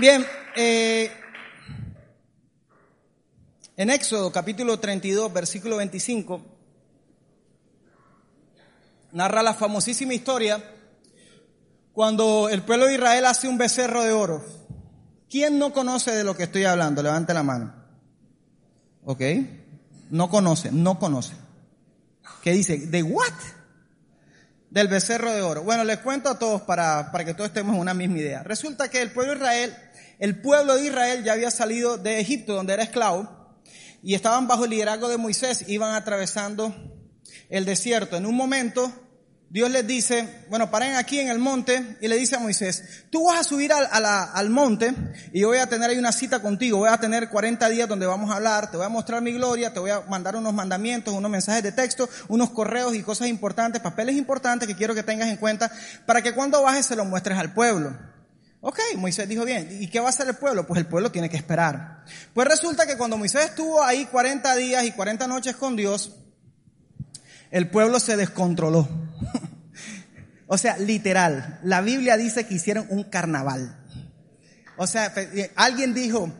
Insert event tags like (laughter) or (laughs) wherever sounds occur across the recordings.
Bien, eh, en Éxodo capítulo 32, versículo 25, narra la famosísima historia cuando el pueblo de Israel hace un becerro de oro. ¿Quién no conoce de lo que estoy hablando? Levante la mano. ¿Ok? No conoce, no conoce. ¿Qué dice? ¿De what? Del becerro de oro. Bueno, les cuento a todos para, para que todos estemos en una misma idea. Resulta que el pueblo de Israel, el pueblo de Israel ya había salido de Egipto, donde era esclavo, y estaban bajo el liderazgo de Moisés, iban atravesando el desierto. En un momento, Dios les dice, bueno, paren aquí en el monte y le dice a Moisés, tú vas a subir al, al, monte y yo voy a tener ahí una cita contigo, voy a tener 40 días donde vamos a hablar, te voy a mostrar mi gloria, te voy a mandar unos mandamientos, unos mensajes de texto, unos correos y cosas importantes, papeles importantes que quiero que tengas en cuenta para que cuando bajes se lo muestres al pueblo. Ok, Moisés dijo bien, ¿y qué va a hacer el pueblo? Pues el pueblo tiene que esperar. Pues resulta que cuando Moisés estuvo ahí 40 días y 40 noches con Dios, el pueblo se descontroló. (laughs) o sea, literal, la Biblia dice que hicieron un carnaval. O sea, eh, alguien dijo,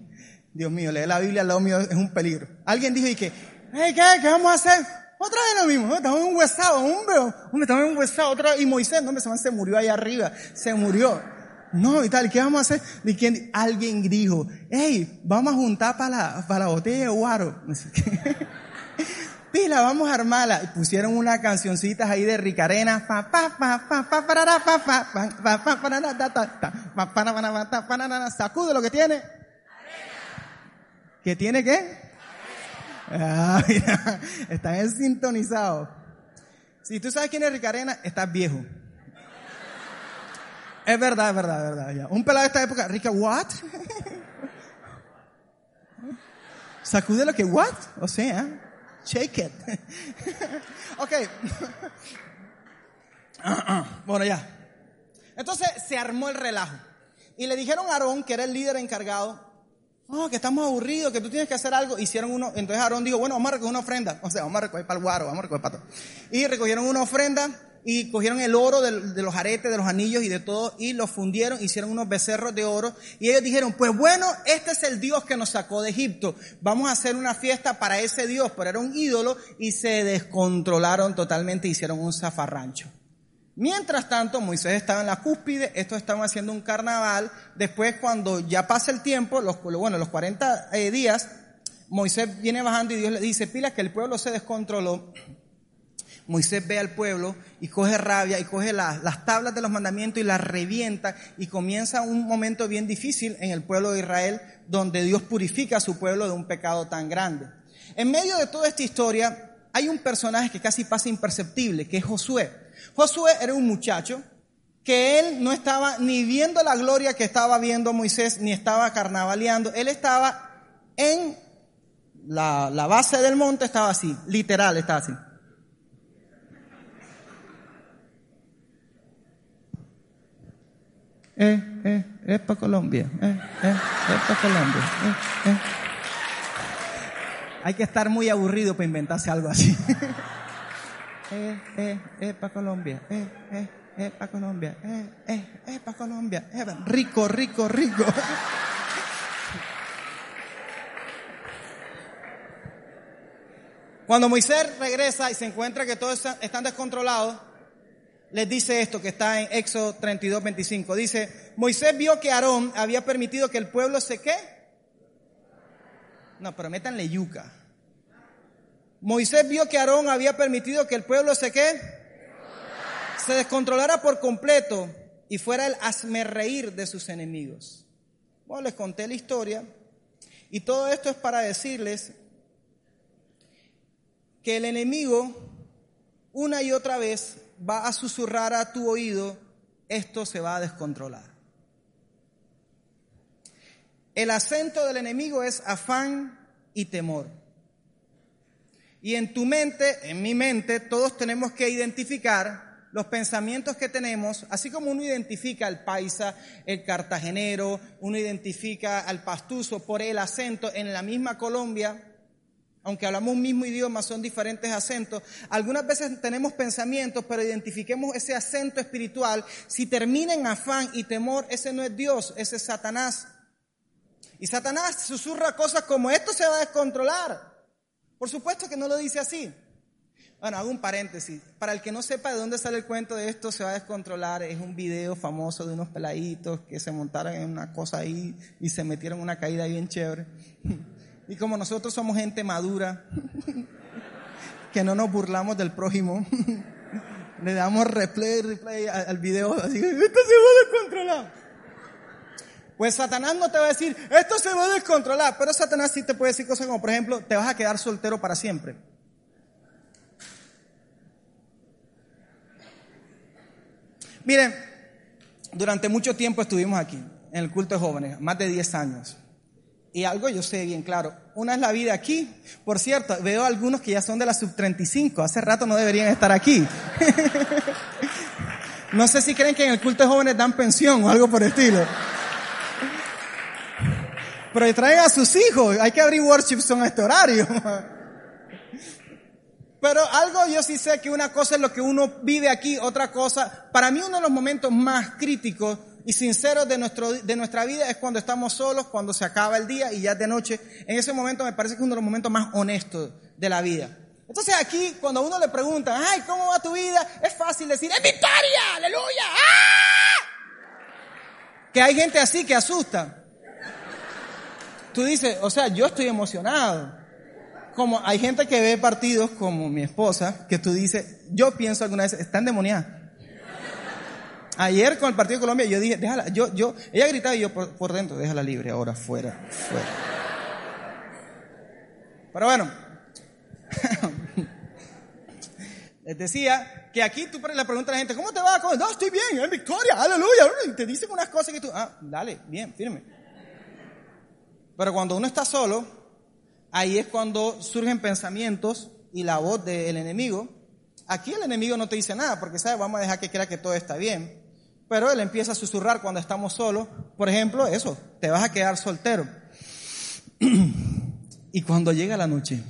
(laughs) Dios mío, leer la Biblia al lado mío es un peligro. Alguien dijo y que, ¿qué? ¿Qué vamos a hacer? Otra vez lo mismo, estamos en un huesado, hombre, hombre, estamos en un huesado, otra vez. Y Moisés, hombre, se murió ahí arriba, se murió. No, y tal, ¿qué vamos a hacer? ¿De quién? Alguien dijo, hey, vamos a juntar para la, la botella de guaro. Pila, vamos a armarla. Y pusieron unas cancioncitas ahí de Ricarena. Sacude lo que tiene. ¿Qué tiene qué? Ah, mira, están sintonizados. Si tú sabes quién es Ricarena, estás viejo. Es verdad, es verdad, es verdad. Un pelado de esta época, Rica, what? Sacude lo que, what? O sea, shake it. ok. bueno, ya. Entonces se armó el relajo. Y le dijeron a Aarón, que era el líder encargado, oh, que estamos aburridos, que tú tienes que hacer algo. Hicieron uno, entonces Aarón dijo, bueno, vamos a recoger una ofrenda. O sea, vamos a recoger para el guaro, vamos a recoger para todo. Y recogieron una ofrenda y cogieron el oro de, los aretes, de los anillos y de todo y lo fundieron, hicieron unos becerros de oro y ellos dijeron, pues bueno, este es el Dios que nos sacó de Egipto, vamos a hacer una fiesta para ese Dios, pero era un ídolo y se descontrolaron totalmente, hicieron un zafarrancho. Mientras tanto, Moisés estaba en la cúspide, estos estaban haciendo un carnaval, después cuando ya pasa el tiempo, los, bueno, los 40 eh, días, Moisés viene bajando y Dios le dice, pila que el pueblo se descontroló, Moisés ve al pueblo y coge rabia y coge las tablas de los mandamientos y las revienta y comienza un momento bien difícil en el pueblo de Israel donde Dios purifica a su pueblo de un pecado tan grande. En medio de toda esta historia hay un personaje que casi pasa imperceptible, que es Josué. Josué era un muchacho que él no estaba ni viendo la gloria que estaba viendo Moisés, ni estaba carnavaleando, él estaba en la, la base del monte, estaba así, literal, estaba así. eh, eh, es para Colombia, eh, eh, es para Colombia, eh, eh. Hay que estar muy aburrido para inventarse algo así. (laughs) eh, eh, es para Colombia, eh, eh, es para Colombia, eh, eh, es para Colombia, eh, rico, rico, rico. Cuando Moisés regresa y se encuentra que todos están descontrolados, les dice esto que está en Éxodo 32, 25. Dice, Moisés vio que Aarón había permitido que el pueblo se qué. No, pero métanle yuca. Moisés vio que Aarón había permitido que el pueblo se qué. Se descontrolara por completo y fuera el reír de sus enemigos. Bueno, les conté la historia y todo esto es para decirles que el enemigo una y otra vez va a susurrar a tu oído esto se va a descontrolar. El acento del enemigo es afán y temor. Y en tu mente, en mi mente, todos tenemos que identificar los pensamientos que tenemos, así como uno identifica al paisa, el cartagenero, uno identifica al pastuso por el acento en la misma Colombia, aunque hablamos un mismo idioma, son diferentes acentos. Algunas veces tenemos pensamientos, pero identifiquemos ese acento espiritual. Si termina en afán y temor, ese no es Dios, ese es Satanás. Y Satanás susurra cosas como esto se va a descontrolar. Por supuesto que no lo dice así. Bueno, hago un paréntesis. Para el que no sepa de dónde sale el cuento de esto se va a descontrolar, es un video famoso de unos peladitos que se montaron en una cosa ahí y se metieron una caída bien chévere. Y como nosotros somos gente madura, que no nos burlamos del prójimo, le damos replay, replay al video, así esto se va a descontrolar. Pues Satanás no te va a decir, esto se va a descontrolar, pero Satanás sí te puede decir cosas como, por ejemplo, te vas a quedar soltero para siempre. Miren, durante mucho tiempo estuvimos aquí, en el culto de jóvenes, más de 10 años. Y algo yo sé bien claro, una es la vida aquí. Por cierto, veo algunos que ya son de la sub 35, hace rato no deberían estar aquí. (laughs) no sé si creen que en el culto de jóvenes dan pensión o algo por el estilo. Pero traen a sus hijos, hay que abrir worship son a este horario. (laughs) Pero algo yo sí sé que una cosa es lo que uno vive aquí, otra cosa, para mí uno de los momentos más críticos y sinceros de, nuestro, de nuestra vida es cuando estamos solos, cuando se acaba el día y ya es de noche. En ese momento me parece que es uno de los momentos más honestos de la vida. Entonces aquí, cuando uno le pregunta, ay, ¿cómo va tu vida? Es fácil decir, es victoria, aleluya, ¡ah! Que hay gente así que asusta. Tú dices, o sea, yo estoy emocionado como hay gente que ve partidos como mi esposa, que tú dices, yo pienso alguna vez, están demoniadas. Ayer con el partido de Colombia yo dije, déjala, yo, yo, ella gritaba y yo por, dentro, déjala libre, ahora fuera, fuera. Pero bueno, (laughs) les decía que aquí tú le preguntas a la gente, ¿cómo te va? No, estoy bien, en victoria, aleluya. Y te dicen unas cosas que tú, ah, dale, bien, firme. Pero cuando uno está solo, ahí es cuando surgen pensamientos y la voz del enemigo. Aquí el enemigo no te dice nada porque sabe, vamos a dejar que crea que todo está bien. Pero él empieza a susurrar cuando estamos solos. Por ejemplo, eso, te vas a quedar soltero. (clears throat) y cuando llega la noche,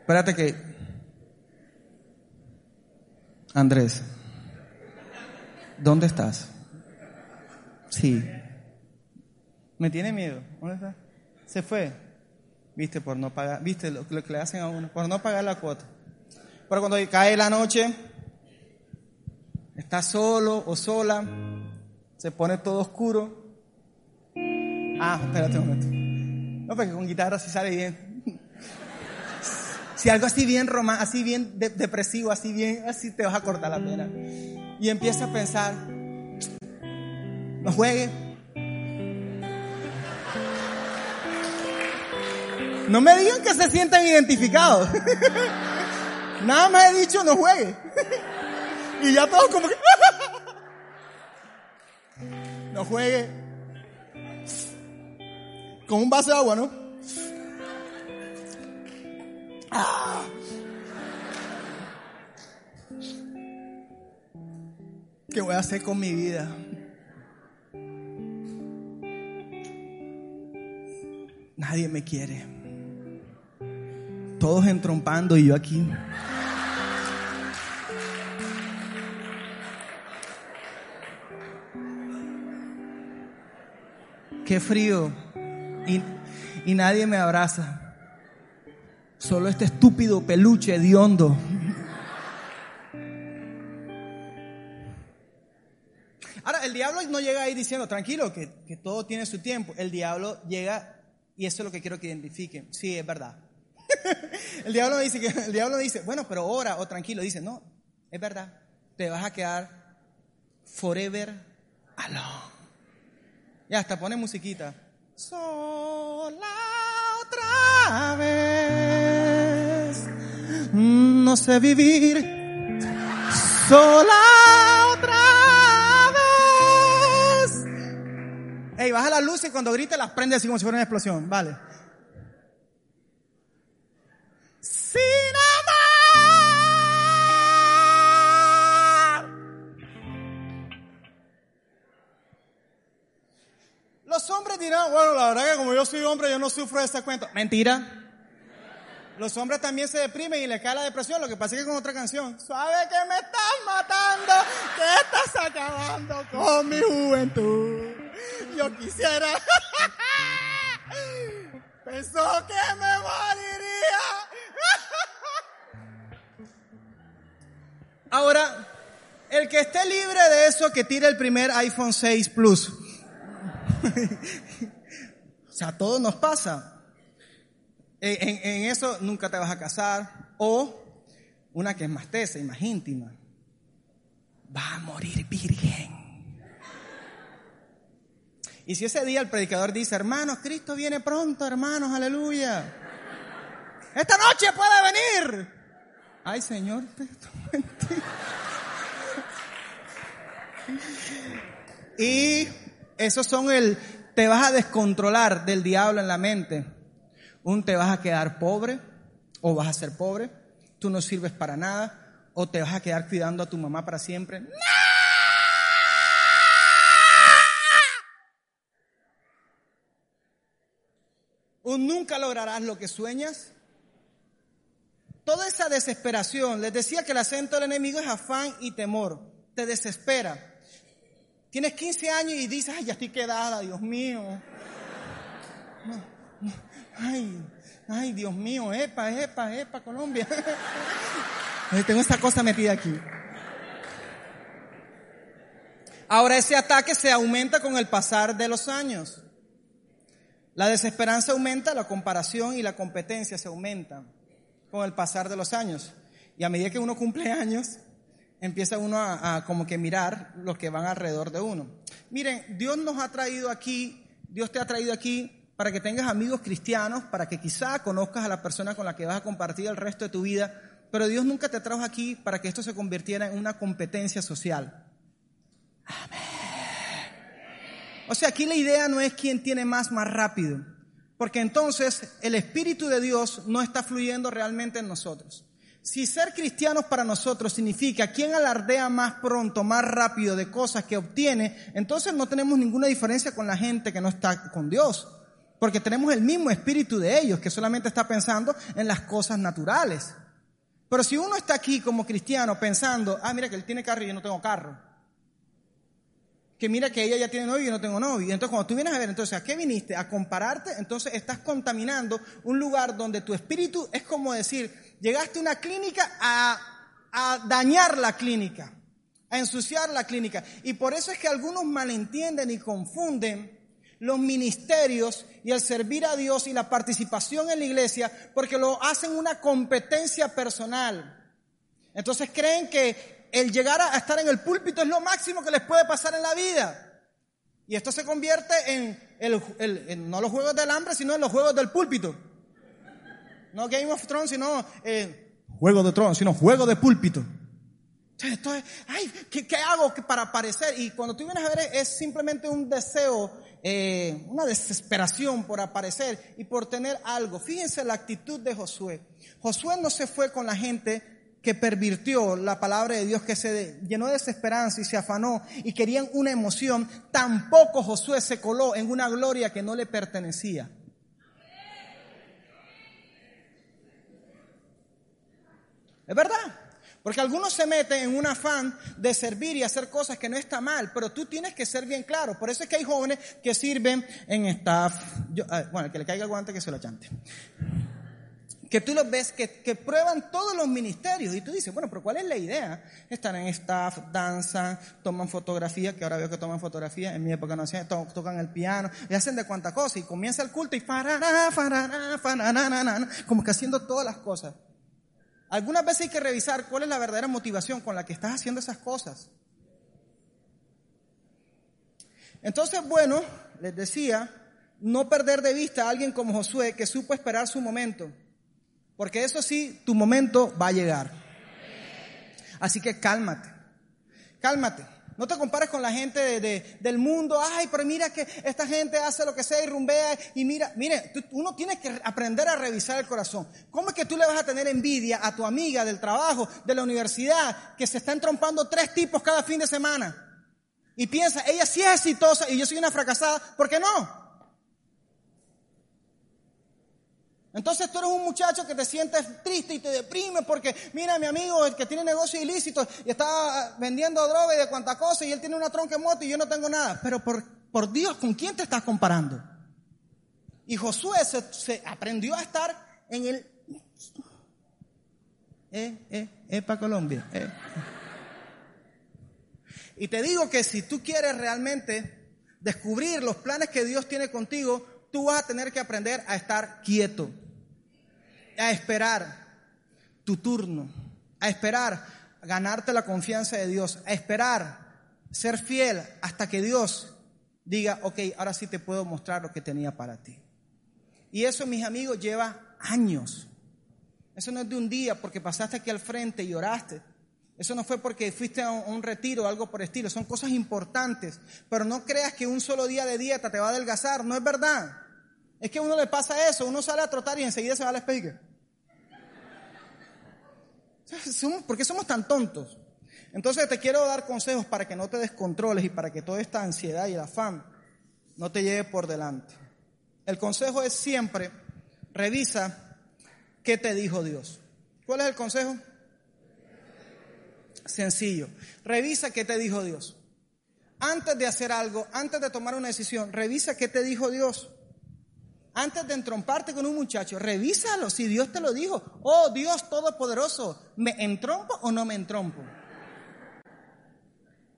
Espérate que... Andrés. ¿Dónde estás? Sí. ¿Me tiene miedo? ¿Dónde está? Se fue. Viste, por no pagar, viste lo, que le hacen a uno, por no pagar la cuota. Pero cuando cae la noche, está solo o sola, se pone todo oscuro. Ah, espérate un momento. No, porque con guitarra sí sale bien. Si algo así bien romántico, así bien depresivo, así bien, así te vas a cortar la pena y empieza a pensar, no juegue. No me digan que se sientan identificados. (laughs) Nada más he dicho no juegue. (laughs) y ya todos como que... (laughs) no juegue. Con un vaso de agua, ¿no? Ah. ¿Qué voy a hacer con mi vida? Nadie me quiere. Todos entrompando y yo aquí. Qué frío. Y, y nadie me abraza. Solo este estúpido peluche de hondo. Ahora, el diablo no llega ahí diciendo, tranquilo, que, todo tiene su tiempo. El diablo llega, y eso es lo que quiero que identifiquen. Sí, es verdad. (laughs) el, diablo dice que, el diablo dice, bueno, pero ora o tranquilo. Dice, no, es verdad. Te vas a quedar forever alone. Ya, hasta pone musiquita. Sola otra vez. No sé vivir sola otra vez. Ey, baja la luz y cuando grite las prende así como si fuera una explosión. Vale. Sin amar. Los hombres dirán, bueno, la verdad que como yo soy hombre, yo no sufro de este cuento. Mentira. Los hombres también se deprimen y les cae la depresión. Lo que pasa es que con otra canción, ¿sabe que me estás matando? Que estás acabando con mi juventud. Yo quisiera. (laughs) Pensó que me moriría. (laughs) Ahora, el que esté libre de eso, que tire el primer iPhone 6 Plus. (laughs) o sea, a todos nos pasa. En, eso nunca te vas a casar. O una que es más tesa y más íntima. Va a morir virgen. Y si ese día el predicador dice, hermanos, Cristo viene pronto, hermanos, aleluya. Esta noche puede venir. Ay, Señor, Y esos son el, te vas a descontrolar del diablo en la mente. Un te vas a quedar pobre o vas a ser pobre. Tú no sirves para nada o te vas a quedar cuidando a tu mamá para siempre. ¡No! O nunca lograrás lo que sueñas. Toda esa desesperación, les decía que el acento del enemigo es afán y temor, te desespera. Tienes 15 años y dices, ay, ya estoy quedada, Dios mío. Ay, ay, Dios mío, epa, epa, epa, Colombia. (laughs) Tengo esta cosa metida aquí. Ahora ese ataque se aumenta con el pasar de los años. La desesperanza aumenta, la comparación y la competencia se aumentan con el pasar de los años. Y a medida que uno cumple años, empieza uno a, a, como que mirar los que van alrededor de uno. Miren, Dios nos ha traído aquí, Dios te ha traído aquí para que tengas amigos cristianos, para que quizá conozcas a la persona con la que vas a compartir el resto de tu vida, pero Dios nunca te trajo aquí para que esto se convirtiera en una competencia social. Amén. O sea, aquí la idea no es quién tiene más más rápido, porque entonces el Espíritu de Dios no está fluyendo realmente en nosotros. Si ser cristianos para nosotros significa quién alardea más pronto, más rápido de cosas que obtiene, entonces no tenemos ninguna diferencia con la gente que no está con Dios. Porque tenemos el mismo espíritu de ellos, que solamente está pensando en las cosas naturales. Pero si uno está aquí como cristiano pensando, ah, mira que él tiene carro y yo no tengo carro. Que mira que ella ya tiene novio y yo no tengo novio. Entonces cuando tú vienes a ver, entonces, ¿a qué viniste? A compararte, entonces estás contaminando un lugar donde tu espíritu es como decir, llegaste a una clínica a, a dañar la clínica, a ensuciar la clínica. Y por eso es que algunos malentienden y confunden los ministerios y el servir a Dios y la participación en la iglesia porque lo hacen una competencia personal. Entonces creen que el llegar a estar en el púlpito es lo máximo que les puede pasar en la vida. Y esto se convierte en, no los juegos del hambre, sino en los juegos del púlpito. No Game of Thrones, sino eh, Juego de Tronos, sino juego de púlpito. Entonces, ay, ¿qué, ¿qué, hago para aparecer? Y cuando tú vienes a ver es simplemente un deseo eh, una desesperación por aparecer y por tener algo. Fíjense la actitud de Josué. Josué no se fue con la gente que pervirtió la palabra de Dios, que se llenó de desesperanza y se afanó y querían una emoción. Tampoco Josué se coló en una gloria que no le pertenecía. ¿Es verdad? Porque algunos se meten en un afán de servir y hacer cosas que no está mal, pero tú tienes que ser bien claro. Por eso es que hay jóvenes que sirven en staff. Yo, ah, bueno, que le caiga el guante que se lo chante. Que tú los ves que, prueban todos los ministerios y tú dices, bueno, pero ¿cuál es la idea? Están en staff, danzan, toman fotografía, que ahora veo que toman fotografía, en mi época no hacían, to, tocan el piano y hacen de cuanta cosa y comienza el culto y farará, farará, farará, como que haciendo todas las cosas. Algunas veces hay que revisar cuál es la verdadera motivación con la que estás haciendo esas cosas. Entonces, bueno, les decía, no perder de vista a alguien como Josué que supo esperar su momento, porque eso sí, tu momento va a llegar. Así que cálmate, cálmate. No te compares con la gente de- de- del mundo. Ay, pero mira que esta gente hace lo que sea y rumbea. Y mira, mire, uno tiene que aprender a revisar el corazón. ¿Cómo es que tú le vas a tener envidia a tu amiga del trabajo, de la universidad, que se está entrompando tres tipos cada fin de semana? Y piensa, ella sí es exitosa y yo soy una fracasada. ¿Por qué no? Entonces tú eres un muchacho que te sientes triste y te deprime porque mira mi amigo el que tiene negocio ilícito y está ah, vendiendo droga y de cuanta cosa y él tiene una tronca en moto y yo no tengo nada. Pero por, Dios, ¿con quién te estás comparando? Y Josué se, se aprendió a estar en el... Eh, eh, eh, para Colombia. eh. Y te digo que si tú quieres realmente descubrir los planes que Dios tiene contigo, tú vas a tener que aprender a estar quieto, a esperar tu turno, a esperar ganarte la confianza de Dios, a esperar ser fiel hasta que Dios diga, ok, ahora sí te puedo mostrar lo que tenía para ti. Y eso, mis amigos, lleva años. Eso no es de un día porque pasaste aquí al frente y oraste. Eso no fue porque fuiste a un, retiro o algo por el estilo. Son cosas importantes. Pero no creas que un solo día de dieta te va a adelgazar. No es verdad. Es que a uno le pasa eso. Uno sale a trotar y enseguida se va al speaker. ¿Por qué somos tan tontos? Entonces te quiero dar consejos para que no te descontroles y para que toda esta ansiedad y el afán no te lleve por delante. El consejo es siempre, revisa qué te dijo Dios. ¿Cuál es el consejo? Sencillo. Revisa qué te dijo Dios. Antes de hacer algo, antes de tomar una decisión, revisa qué te dijo Dios. Antes de entromparte con un muchacho, revísalo si Dios te lo dijo. Oh Dios Todopoderoso, ¿me entrompo o no me entrompo?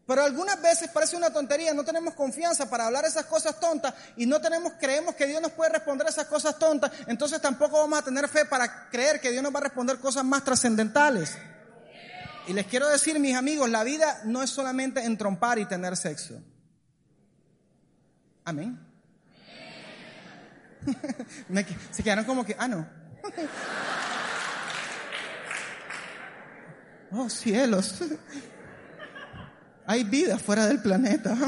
Pero algunas veces parece una tontería, no tenemos confianza para hablar esas cosas tontas y no tenemos, creemos que Dios nos puede responder esas cosas tontas, entonces tampoco vamos a tener fe para creer que Dios nos va a responder cosas más trascendentales. Y les quiero decir, mis amigos, la vida no es solamente entrompar y tener sexo. Amén. (laughs) Me se quedaron como que, ah, no. (laughs) Oh, cielos. Hay vida fuera del planeta. (laughs)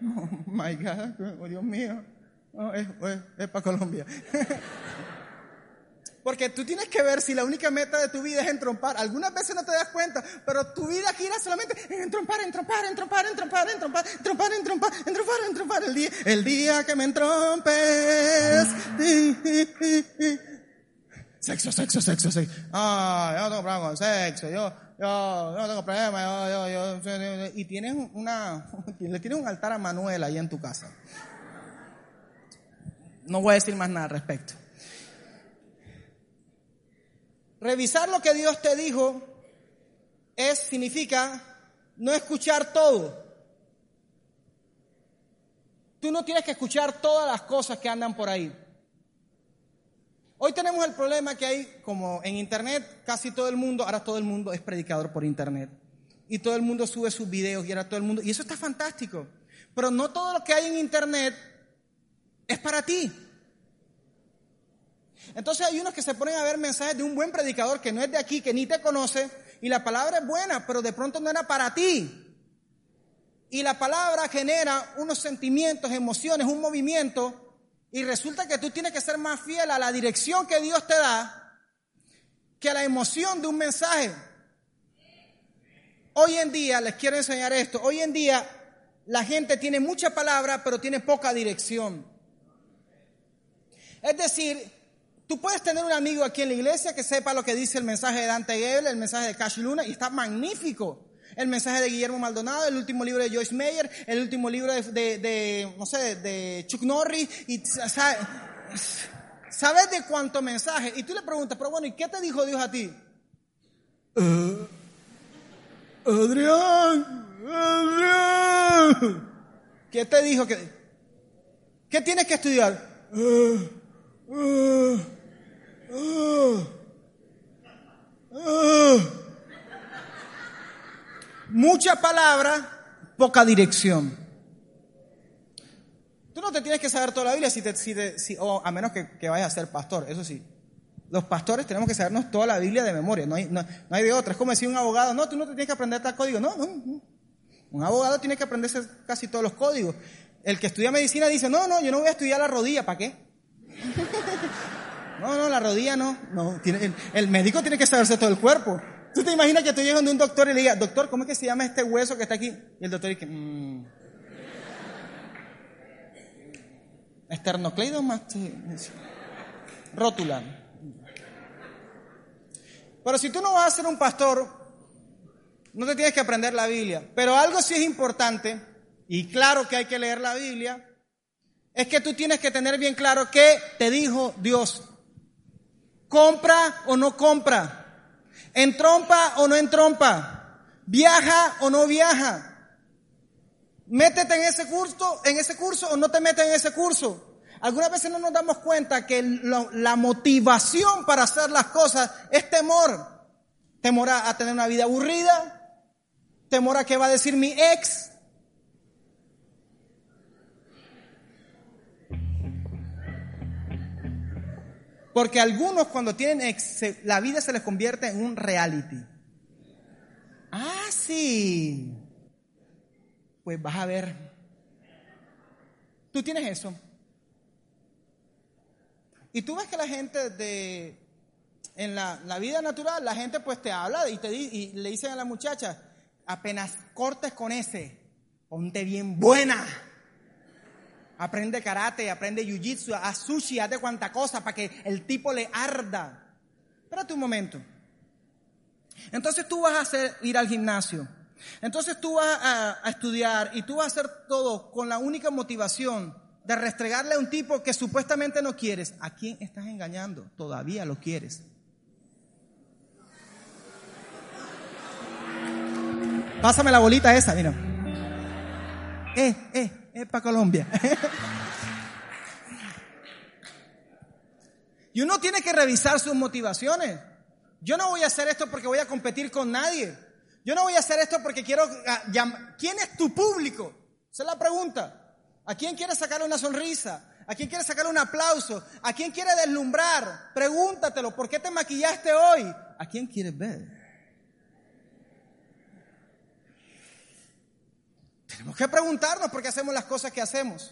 Oh, my God, oh, Dios mío. Oh, es, para Colombia. Porque tú tienes que ver si la única meta de tu vida es entrompar. Algunas veces no te das cuenta, pero tu vida gira solamente en entrompar, entrompar, entrompar, entrompar, entrompar, entrompar, entrompar, entrompar, entrompar. El día, el día que me entrompes. Sexo, sexo, sexo, sexo. Ah, yo no tengo problema con sexo. Yo, yo, yo no tengo problema. Yo, yo, yo. Y tienes una, (laughs) le tienes un altar a Manuel ahí en tu casa. No voy a decir más nada al respecto. Revisar lo que Dios te dijo es, significa no escuchar todo. Tú no tienes que escuchar todas las cosas que andan por ahí. Hoy tenemos el problema que hay, como en Internet, casi todo el mundo, ahora todo el mundo es predicador por Internet. Y todo el mundo sube sus videos y ahora todo el mundo, y eso está fantástico. Pero no todo lo que hay en Internet es para ti. Entonces hay unos que se ponen a ver mensajes de un buen predicador que no es de aquí, que ni te conoce, y la palabra es buena, pero de pronto no era para ti. Y la palabra genera unos sentimientos, emociones, un movimiento, y resulta que tú tienes que ser más fiel a la dirección que Dios te da que a la emoción de un mensaje. Hoy en día, les quiero enseñar esto, hoy en día la gente tiene mucha palabra, pero tiene poca dirección. Es decir, Tú puedes tener un amigo aquí en la iglesia que sepa lo que dice el mensaje de Dante Gebel, el mensaje de Cash Luna, y está magnífico. El mensaje de Guillermo Maldonado, el último libro de Joyce Meyer, el último libro de, de, de no sé, de Chuck Norris, y sabe- sabes de cuánto mensaje. Y tú le preguntas, pero bueno, ¿y qué te dijo Dios a ti? "Eh, Adrián, Adrián. ¿Qué te dijo que, qué tienes que estudiar? "Eh, eh, eh, eh". Mucha palabra, poca dirección. Tú no te tienes que saber toda la Biblia si te, si te- a menos que, que vayas a ser pastor, eso sí. Los pastores tenemos que sabernos toda la Biblia de memoria, no hay, no, hay de otra. Es como decir un abogado, no, tú no te tienes que aprender tal código. No, no, no. Un abogado tiene que aprenderse casi todos los códigos. El que estudia medicina dice, no, no, yo no voy a estudiar la rodilla, ¿para qué? No, no, la rodilla no. no tiene, el, médico tiene que saberse todo el cuerpo. ¿Tú te imaginas que tú llegas donde un doctor y le digas, doctor, ¿cómo es que se llama este hueso que está aquí? Y el doctor dice, mmm, rótula. Pero si tú no vas a ser un pastor, no te tienes que aprender la Biblia. Pero algo sí es importante, y claro que hay que leer la Biblia, es que tú tienes que tener bien claro qué te dijo Dios. ¿Compra o no compra? ¿Entrompa o no entrompa? ¿Viaja o no viaja? Métete en ese curso, en ese curso o no te metes en ese curso. Algunas veces no nos damos cuenta que la motivación para hacer las cosas es temor. Temor a, tener una vida aburrida. Temor a qué va a decir mi ex. Porque algunos cuando tienen la vida se les convierte en un reality. Ah, sí. Pues vas a ver. Tú tienes eso. Y tú ves que la gente de, en la, la, vida natural, la gente pues te habla y, te, y le dicen a la muchacha, apenas cortes con ese, ponte bien buena aprende karate, aprende jiu-jitsu, haz sushi, haz de cuanta cosa para que el tipo le arda. Espérate un momento. Entonces tú vas a hacer, ir al gimnasio. Entonces tú vas a, a, estudiar y tú vas a hacer todo con la única motivación de restregarle a un tipo que supuestamente no quieres. ¿A quién estás engañando? Todavía lo quieres. Pásame la bolita esa, mira. Eh, eh, es para Colombia. y uno tiene que revisar sus motivaciones. Yo no voy a hacer esto porque voy a competir con nadie. Yo no voy a hacer esto porque quiero llamar. ¿Quién es tu público? Esa es la pregunta. ¿A quién quieres sacarle una sonrisa? ¿A quién quieres sacarle un aplauso? ¿A quién quiere deslumbrar? Pregúntatelo. ¿Por qué te maquillaste hoy? ¿A quién quieres ver? Tenemos que preguntarnos por qué hacemos las cosas que hacemos.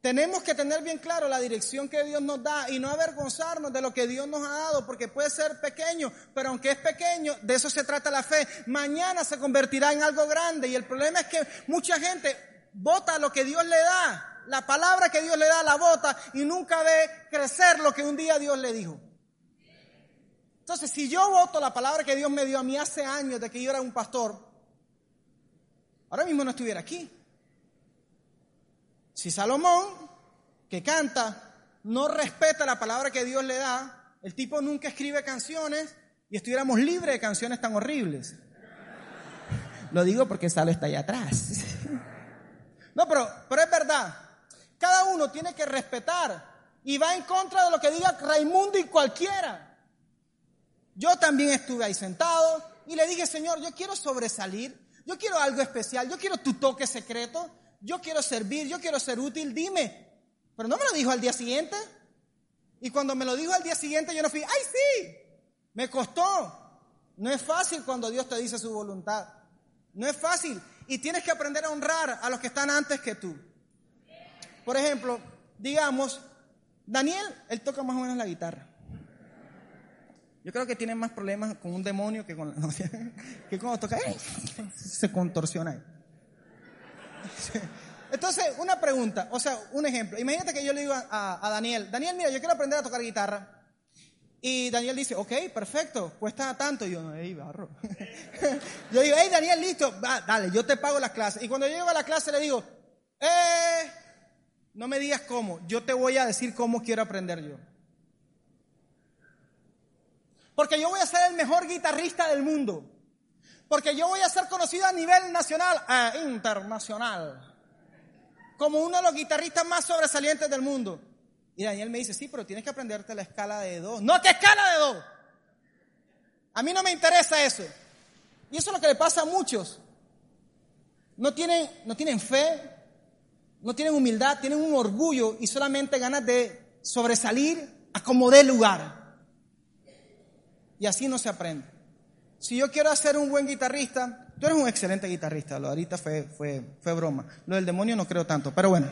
Tenemos que tener bien claro la dirección que Dios nos da y no avergonzarnos de lo que Dios nos ha dado, porque puede ser pequeño, pero aunque es pequeño, de eso se trata la fe. Mañana se convertirá en algo grande y el problema es que mucha gente vota lo que Dios le da, la palabra que Dios le da la vota y nunca ve crecer lo que un día Dios le dijo. Entonces, si yo voto la palabra que Dios me dio a mí hace años de que yo era un pastor, ahora mismo no estuviera aquí. Si Salomón, que canta, no respeta la palabra que Dios le da, el tipo nunca escribe canciones y estuviéramos libres de canciones tan horribles. Lo digo porque Salo está allá atrás. No, pero, pero es verdad. Cada uno tiene que respetar y va en contra de lo que diga Raimundo y cualquiera. Yo también estuve ahí sentado y le dije, Señor, yo quiero sobresalir. Yo quiero algo especial, yo quiero tu toque secreto, yo quiero servir, yo quiero ser útil, dime. Pero no me lo dijo al día siguiente. Y cuando me lo dijo al día siguiente yo no fui, ay sí, me costó. No es fácil cuando Dios te dice su voluntad. No es fácil. Y tienes que aprender a honrar a los que están antes que tú. Por ejemplo, digamos, Daniel, él toca más o menos la guitarra. Yo creo que tiene más problemas con un demonio que con la (laughs) que cuando toca, se contorsiona ahí. (laughs) Entonces, una pregunta, o sea, un ejemplo. Imagínate que yo le digo a, a, Daniel, Daniel, mira, yo quiero aprender a tocar guitarra. Y Daniel dice, ok, perfecto, cuesta tanto. Y yo, hey, barro. (laughs) yo digo, hey, Daniel, listo, va, dale, yo te pago las clases. Y cuando yo llego a la clase le digo, eh, no me digas cómo, yo te voy a decir cómo quiero aprender yo. Porque yo voy a ser el mejor guitarrista del mundo. Porque yo voy a ser conocido a nivel nacional e internacional. Como uno de los guitarristas más sobresalientes del mundo. Y Daniel me dice, sí, pero tienes que aprenderte la escala de do. No, ¿qué escala de do? A mí no me interesa eso. Y eso es lo que le pasa a muchos. No tienen, no tienen fe, no tienen humildad, tienen un orgullo y solamente ganas de sobresalir acomodé lugar. Y así no se aprende. Si yo quiero ser un buen guitarrista, tú eres un excelente guitarrista, lo ahorita fue, fue, fue broma. Lo del demonio no creo tanto, pero bueno.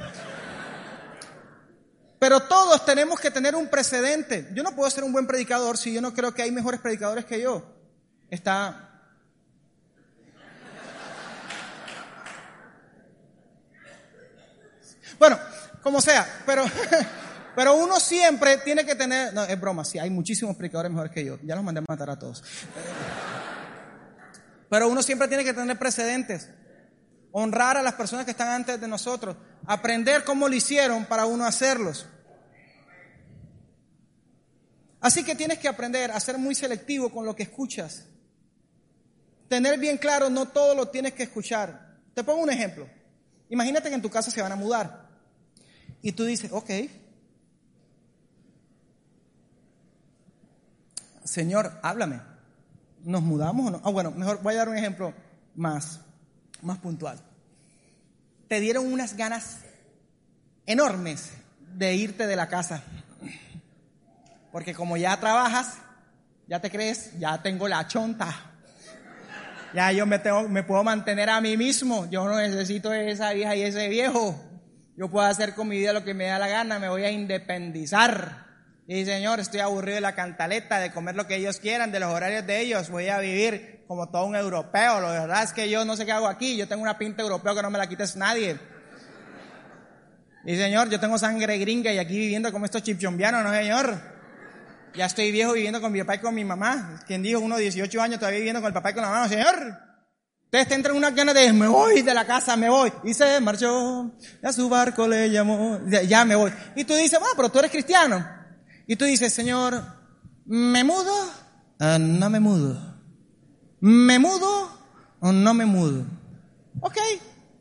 Pero todos tenemos que tener un precedente. Yo no puedo ser un buen predicador si yo no creo que hay mejores predicadores que yo. Está Bueno, como sea, pero, (laughs) pero uno siempre tiene que tener, no, es broma, sí, hay muchísimos predicadores mejores que yo, ya los mandé a matar a todos. Pero uno siempre tiene que tener precedentes, honrar a las personas que están antes de nosotros, aprender cómo lo hicieron para uno hacerlos. Así que tienes que aprender a ser muy selectivo con lo que escuchas. Tener bien claro, no todo lo tienes que escuchar. Te pongo un ejemplo. Imagínate que en tu casa se van a mudar. Y tú dices, ok, Señor, háblame. ¿Nos mudamos o no? Ah, bueno, mejor voy a dar un ejemplo más, más puntual. Te dieron unas ganas enormes de irte de la casa. Porque como ya trabajas, ya te crees, ya tengo la chonta. Ya yo me, tengo, me puedo mantener a mí mismo. Yo no necesito esa vieja y ese viejo. Yo puedo hacer con mi vida lo que me da la gana. Me voy a independizar. Y Señor, estoy aburrido de la cantaleta, de comer lo que ellos quieran, de los horarios de ellos. Voy a vivir como todo un europeo. Lo verdad es que yo no sé qué hago aquí. Yo tengo una pinta europeo que no me la quites nadie. Y Señor, yo tengo sangre gringa y aquí viviendo como estos chipchombianos, ¿no, Señor? Ya estoy viejo viviendo con mi papá y con mi mamá. Quien dijo, uno de 18 años todavía viviendo con el papá y con la mamá. Señor, ustedes te entran una ganas de, me voy de la casa, me voy. Y se marchó, a su barco le llamó, ya me voy. Y tú dices, bueno, pero tú eres cristiano. Y tú dices, Señor, ¿me mudo? o no me mudo. ¿Me mudo o no me mudo? Ok.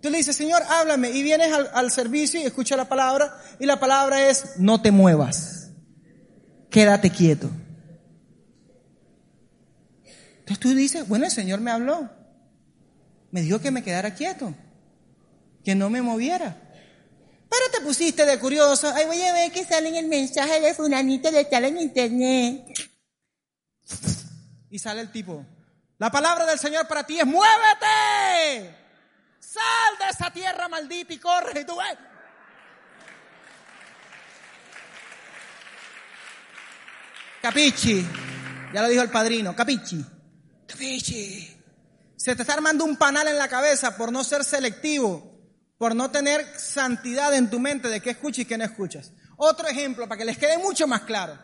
Tú le dices, Señor, háblame. Y vienes al, al servicio y escuchas la palabra. Y la palabra es, no te muevas quédate quieto. Entonces tú dices, bueno, el Señor me habló. Me dijo que me quedara quieto, que no me moviera. Pero te pusiste de curioso. Ay, voy a ver que sale en el mensaje de Funanito de tal en internet. Y sale el tipo. La palabra del Señor para ti es muévete. Sal de esa tierra maldita y corre. Y tú ves. Capichi. Ya lo dijo el padrino. Capichi. Capichi. Se te está armando un panal en la cabeza por no ser selectivo, por no tener santidad en tu mente de qué escuchas y qué no escuchas. Otro ejemplo para que les quede mucho más claro.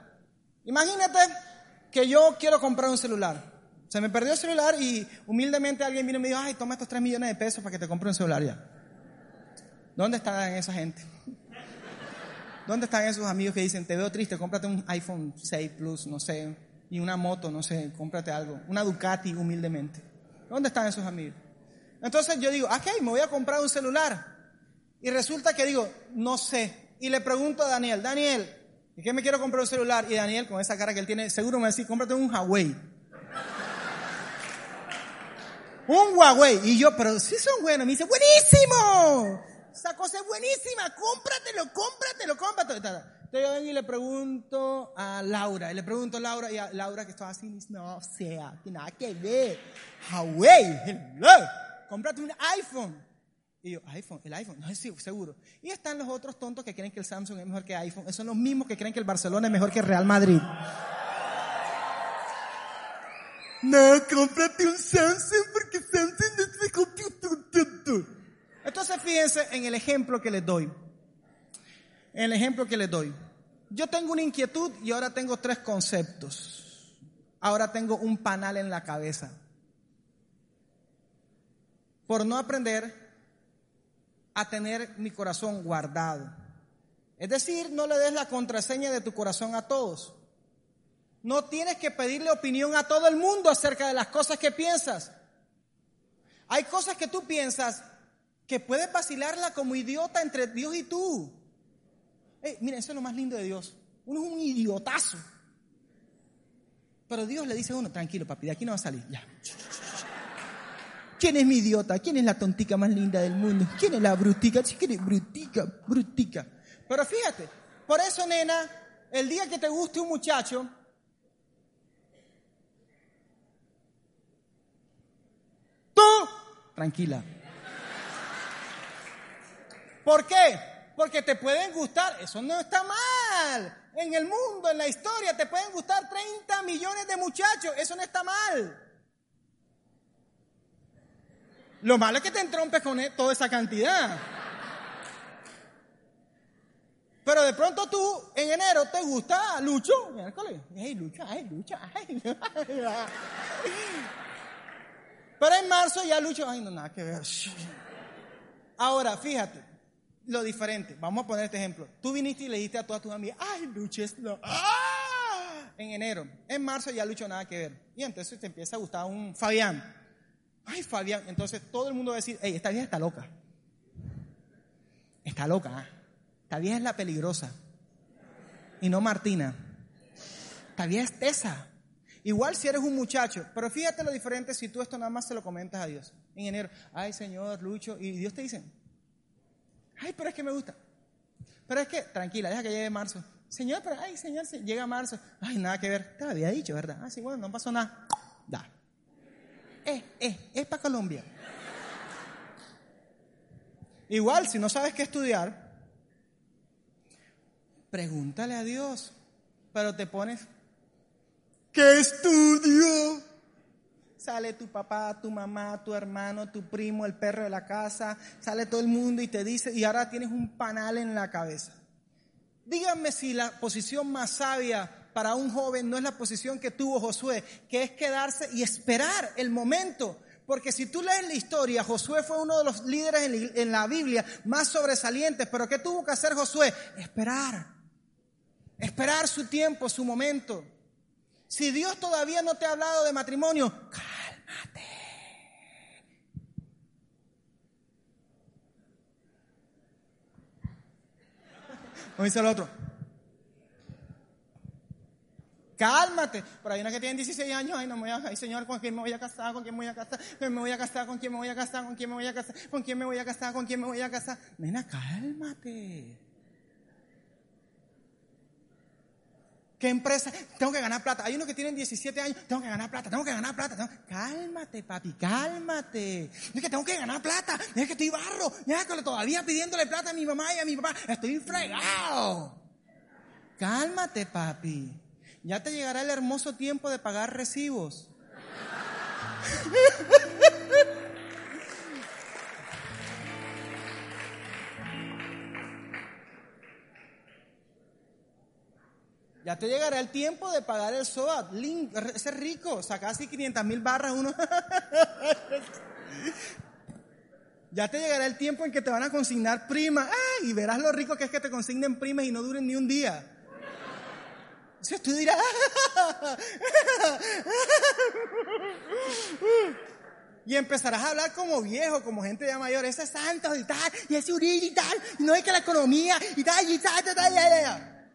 Imagínate que yo quiero comprar un celular. Se me perdió el celular y humildemente alguien vino y me dijo, ay, toma estos 3 millones de pesos para que te compre un celular ya. ¿Dónde está esa gente? ¿Dónde están esos amigos que dicen, te veo triste, cómprate un iPhone 6 Plus, no sé, y una moto, no sé, cómprate algo, una Ducati humildemente? ¿Dónde están esos amigos? Entonces yo digo, ok, me voy a comprar un celular. Y resulta que digo, no sé. Y le pregunto a Daniel, Daniel, ¿y qué me quiero comprar un celular? Y Daniel, con esa cara que él tiene, seguro me dice, cómprate un Huawei. (laughs) un Huawei. Y yo, pero si son buenos. Me dice, buenísimo esa cosa es buenísima, cómpratelo, cómpratelo, cómpratelo. Entonces yo vengo y le pregunto a Laura, y le pregunto a Laura, y a Laura que estaba así, no, o sea, que nada que ver. Huawei, hello, cómprate un iPhone. Y yo, iPhone, el iPhone, no es seguro. Y están los otros tontos que creen que el Samsung es mejor que iPhone. Esos son los mismos que creen que el Barcelona es mejor que Real Madrid. No, cómprate un Samsung porque Samsung no es que entonces fíjense en el ejemplo que les doy. En el ejemplo que les doy. Yo tengo una inquietud y ahora tengo tres conceptos. Ahora tengo un panal en la cabeza. Por no aprender a tener mi corazón guardado. Es decir, no le des la contraseña de tu corazón a todos. No tienes que pedirle opinión a todo el mundo acerca de las cosas que piensas. Hay cosas que tú piensas que puedes vacilarla como idiota entre Dios y tú. Hey, mira, eso es lo más lindo de Dios. Uno es un idiotazo. Pero Dios le dice a uno, tranquilo papi, de aquí no va a salir. Ya. ¿Quién es mi idiota? ¿Quién es la tontica más linda del mundo? ¿Quién es la brutica? ¿Quién es brutica? Brutica. Pero fíjate, por eso, nena, el día que te guste un muchacho, tú, tranquila. ¿Por qué? Porque te pueden gustar, eso no está mal. En el mundo, en la historia, te pueden gustar 30 millones de muchachos, eso no está mal. Lo malo es que te entrompes con e- toda esa cantidad. Pero de pronto tú, en enero, te gusta Lucho. Miércoles. Ay, Lucho, ay, Lucho, ay. Pero en marzo ya Lucho, ay, no, nada que ver. Ahora, fíjate, lo diferente. Vamos a poner este ejemplo. Tú viniste y le dijiste a todas tus amigas, ay, Lucho es lo... En enero. En marzo ya Lucho nada que ver. Y entonces te empieza a gustar un Fabián. Ay, Fabián. Entonces todo el mundo va a decir, hey, esta vieja está loca. Está loca. ¿ah? Esta vieja es la peligrosa. Y no Martina. Esta vieja es tesa. Igual si eres un muchacho. Pero fíjate lo diferente si tú esto nada más se lo comentas a Dios. En enero, ay, Señor, Lucho. Y Dios te dice, ay, pero es que me gusta. Pero es que, tranquila, deja que llegue marzo. Señor, pero, ay, Señor, llega marzo. Ay, nada que ver. Te había dicho, ¿verdad? Ah, sí, bueno, no pasó nada. Da. Eh, eh, es para Colombia. Igual, si no sabes qué estudiar, pregúntale a Dios. Pero te pones, ¿qué estudio? Sale tu papá, tu mamá, tu hermano, tu primo, el perro de la casa, sale todo el mundo y te dice, y ahora tienes un panal en la cabeza. Díganme si la posición más sabia para un joven no es la posición que tuvo Josué, que es quedarse y esperar el momento. Porque si tú lees la historia, Josué fue uno de los líderes en la, Biblia más sobresalientes, pero ¿qué tuvo que hacer Josué? Esperar. Esperar su tiempo, su momento. Si Dios todavía no te ha hablado de matrimonio, cálmate. Como dice el otro. Cálmate. Pero hay una que tiene 16 años, ay, no me voy a, ay, señor, ¿con quién me voy a casar? ¿Con quién me voy a casar? ¿Con quién me voy a casar? ¿Con quién me voy a casar? ¿Con quién me voy a casar? ¿Con quién me voy a casar? ¿Con quién me voy a casar? Nena, cálmate. ¿Qué empresa? Tengo que ganar plata. Hay unos que tienen 17 años. Tengo que ganar plata, tengo que ganar plata. Cálmate, papi, cálmate. Es que tengo que ganar plata. Es que estoy barro. Miércoles todavía pidiéndole plata a mi mamá y a mi papá. Estoy fregado. Cálmate, papi. Ya te llegará el hermoso tiempo de pagar recibos. Ya te llegará el tiempo de pagar el SOAT. Es rico, saca casi 500 mil barras uno. (laughs) ya te llegará el tiempo en que te van a consignar primas. ¡Ay! Y verás lo rico que es que te consignen primas y no duren ni un día. Entonces tú dirás. Y empezarás a hablar como viejo, como gente ya mayor, ese es Santos y tal, y ese Uribe y tal, y no es que la economía y tal, y tal, y tal, y tal, y tal.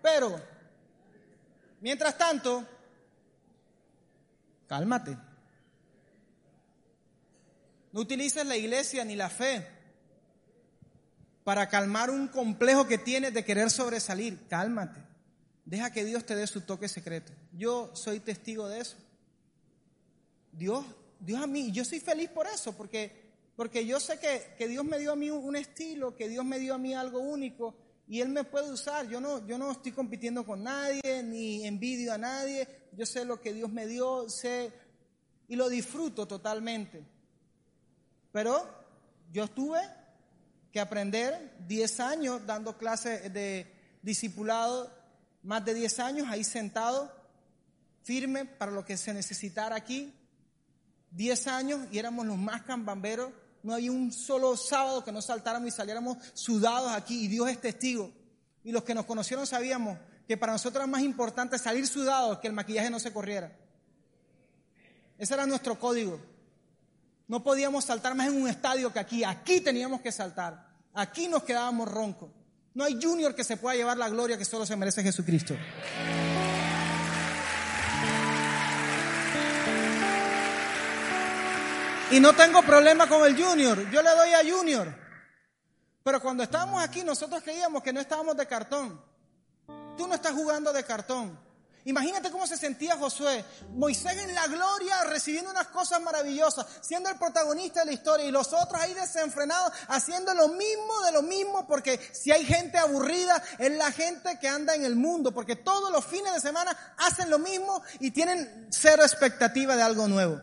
Pero, mientras tanto, cálmate. No utilices la iglesia ni la fe para calmar un complejo que tienes de querer sobresalir. Cálmate. Deja que Dios te dé su toque secreto. Yo soy testigo de eso. Dios, Dios a mí, yo soy feliz por eso, porque, porque yo sé que, que Dios me dio a mí un, un estilo, que Dios me dio a mí algo único y Él me puede usar. Yo no, yo no estoy compitiendo con nadie, ni envidio a nadie. Yo sé lo que Dios me dio, sé y lo disfruto totalmente. Pero yo tuve que aprender 10 años dando clases de discipulado, más de 10 años ahí sentado, firme para lo que se necesitara aquí. 10 años y éramos los más cambamberos. No había un solo sábado que no saltáramos y saliéramos sudados aquí y Dios es testigo. Y los que nos conocieron sabíamos que para nosotros era más importante salir sudados que el maquillaje no se corriera. Ese era nuestro código. No podíamos saltar más en un estadio que aquí. Aquí teníamos que saltar. Aquí nos quedábamos roncos. No hay junior que se pueda llevar la gloria que solo se merece Jesucristo. Y no tengo problema con el junior. Yo le doy a junior. Pero cuando estábamos aquí, nosotros creíamos que no estábamos de cartón. Tú no estás jugando de cartón. Imagínate cómo se sentía Josué. Moisés en la gloria, recibiendo unas cosas maravillosas, siendo el protagonista de la historia y los otros ahí desenfrenados, haciendo lo mismo de lo mismo, porque si hay gente aburrida, es la gente que anda en el mundo, porque todos los fines de semana hacen lo mismo y tienen cero expectativa de algo nuevo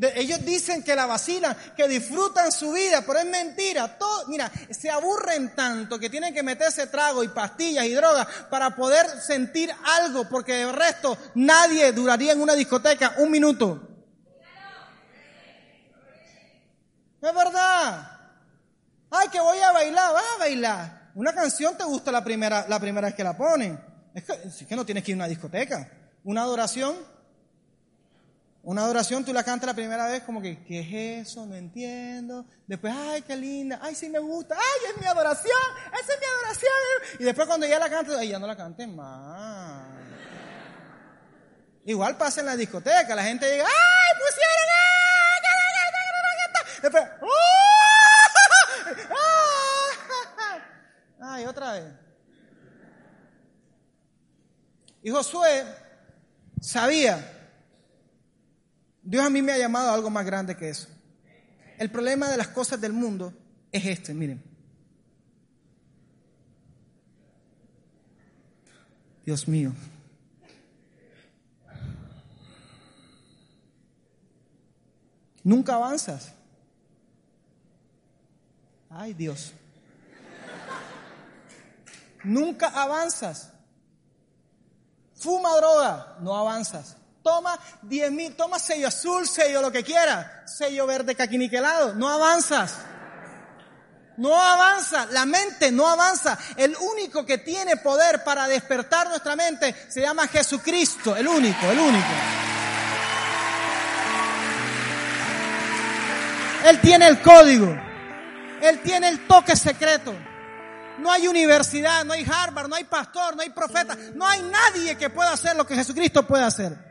ellos dicen que la vacilan, que disfrutan su vida, pero es mentira. Todo, mira, se aburren tanto que tienen que meterse trago y pastillas y drogas para poder sentir algo, porque el resto nadie duraría en una discoteca un minuto. Es verdad. Ay, que voy a bailar, va a bailar. Una canción te gusta la primera, la primera vez que la ponen. Es que, es que no tienes que ir a una discoteca. Una adoración una adoración tú la cantas la primera vez como que, ¿qué es eso? No entiendo. Después, ay, qué linda. Ay, sí me gusta. Ay, es mi adoración. Esa es mi adoración. Y después cuando ya la cantas, ay, ya no la cantes más. Igual pasa en la discoteca. La gente llega, ay, pusieron. Después, ay, otra vez. Y Josué sabía Dios a mí me ha llamado a algo más grande que eso. El problema de las cosas del mundo es este, miren. Dios mío. Nunca avanzas. Ay Dios. Nunca avanzas. Fuma droga, no avanzas. Toma 10 mil, toma sello azul, sello lo que quiera, sello verde caquiniquelado, no avanzas. No avanza, la mente no avanza. El único que tiene poder para despertar nuestra mente se llama Jesucristo, el único, el único. Él tiene el código, Él tiene el toque secreto. No hay universidad, no hay Harvard, no hay pastor, no hay profeta, no hay nadie que pueda hacer lo que Jesucristo puede hacer.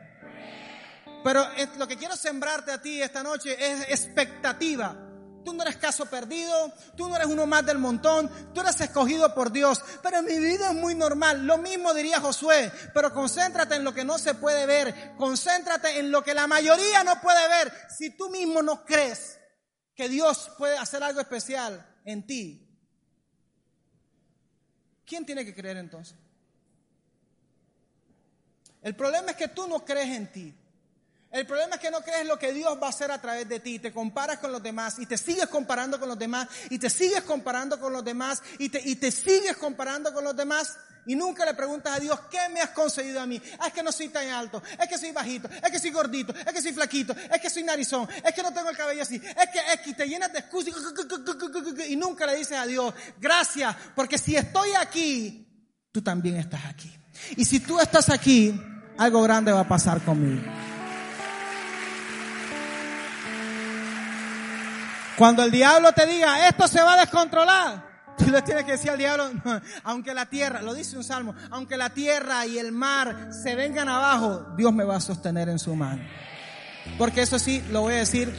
Pero lo que quiero sembrarte a ti esta noche es expectativa. Tú no eres caso perdido, tú no eres uno más del montón, tú eres escogido por Dios. Pero mi vida es muy normal. Lo mismo diría Josué, pero concéntrate en lo que no se puede ver, concéntrate en lo que la mayoría no puede ver. Si tú mismo no crees que Dios puede hacer algo especial en ti, ¿quién tiene que creer entonces? El problema es que tú no crees en ti. El problema es que no crees lo que Dios va a hacer a través de ti. Te comparas con los demás y te sigues comparando con los demás y te sigues comparando con los demás y te, y te sigues comparando con los demás. Y nunca le preguntas a Dios, ¿qué me has concedido a mí? Ah, es que no soy tan alto, es que soy bajito, es que soy gordito, es que soy flaquito, es que soy narizón, es que no tengo el cabello así, es que, es que te llenas de excusas y nunca le dices a Dios, gracias, porque si estoy aquí, tú también estás aquí. Y si tú estás aquí, algo grande va a pasar conmigo. Cuando el diablo te diga, esto se va a descontrolar, (laughs) tú le tienes que decir al diablo, (laughs) aunque la tierra, lo dice un salmo, aunque la tierra y el mar se vengan abajo, Dios me va a sostener en su mano. Porque eso sí, lo voy a decir,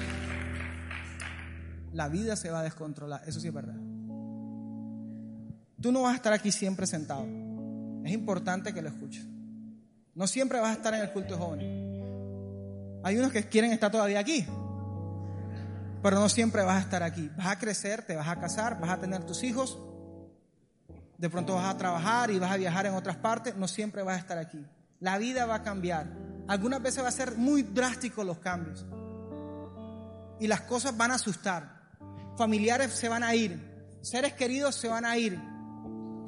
la vida se va a descontrolar, eso sí es verdad. Tú no vas a estar aquí siempre sentado. Es importante que lo escuches. No siempre vas a estar en el culto de jóvenes. Hay unos que quieren estar todavía aquí pero no siempre vas a estar aquí. Vas a crecer, te vas a casar, vas a tener tus hijos, de pronto vas a trabajar y vas a viajar en otras partes, no siempre vas a estar aquí. La vida va a cambiar. Algunas veces va a ser muy drástico los cambios. Y las cosas van a asustar. Familiares se van a ir, seres queridos se van a ir,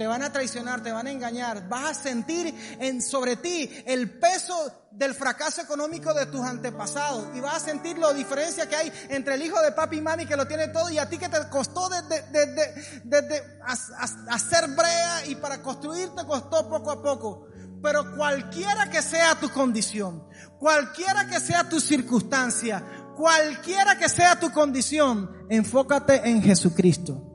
te van a traicionar, te van a engañar, vas a sentir en, sobre ti el peso del fracaso económico de tus antepasados y vas a sentir la diferencia que hay entre el hijo de papi y mami que lo tiene todo y a ti que te costó desde, desde, hacer brea y para construir te costó poco a poco. Pero cualquiera que sea tu condición, cualquiera que sea tu circunstancia, cualquiera que sea tu condición, enfócate en Jesucristo.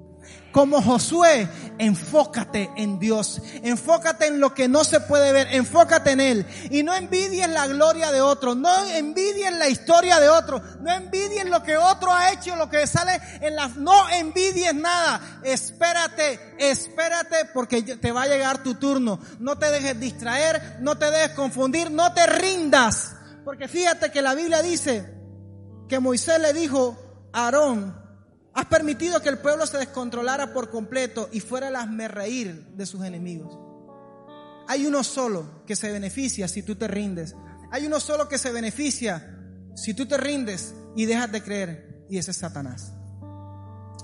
Como Josué, enfócate en Dios. Enfócate en lo que no se puede ver. Enfócate en Él. Y no envidies la gloria de otro. No envidies la historia de otro. No envidies lo que otro ha hecho, lo que sale en las... No envidies nada. Espérate, espérate porque te va a llegar tu turno. No te dejes distraer, no te dejes confundir, no te rindas. Porque fíjate que la Biblia dice que Moisés le dijo a Aarón, Has permitido que el pueblo se descontrolara por completo y fuera el reír de sus enemigos. Hay uno solo que se beneficia si tú te rindes. Hay uno solo que se beneficia si tú te rindes y dejas de creer. Y ese es Satanás.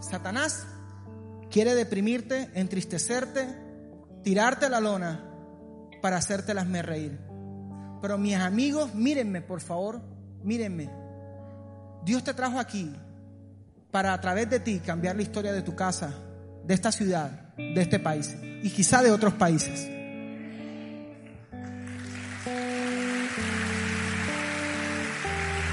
Satanás quiere deprimirte, entristecerte, tirarte la lona para hacerte las reír. Pero mis amigos, mírenme por favor, mírenme. Dios te trajo aquí para a través de ti cambiar la historia de tu casa, de esta ciudad, de este país y quizá de otros países.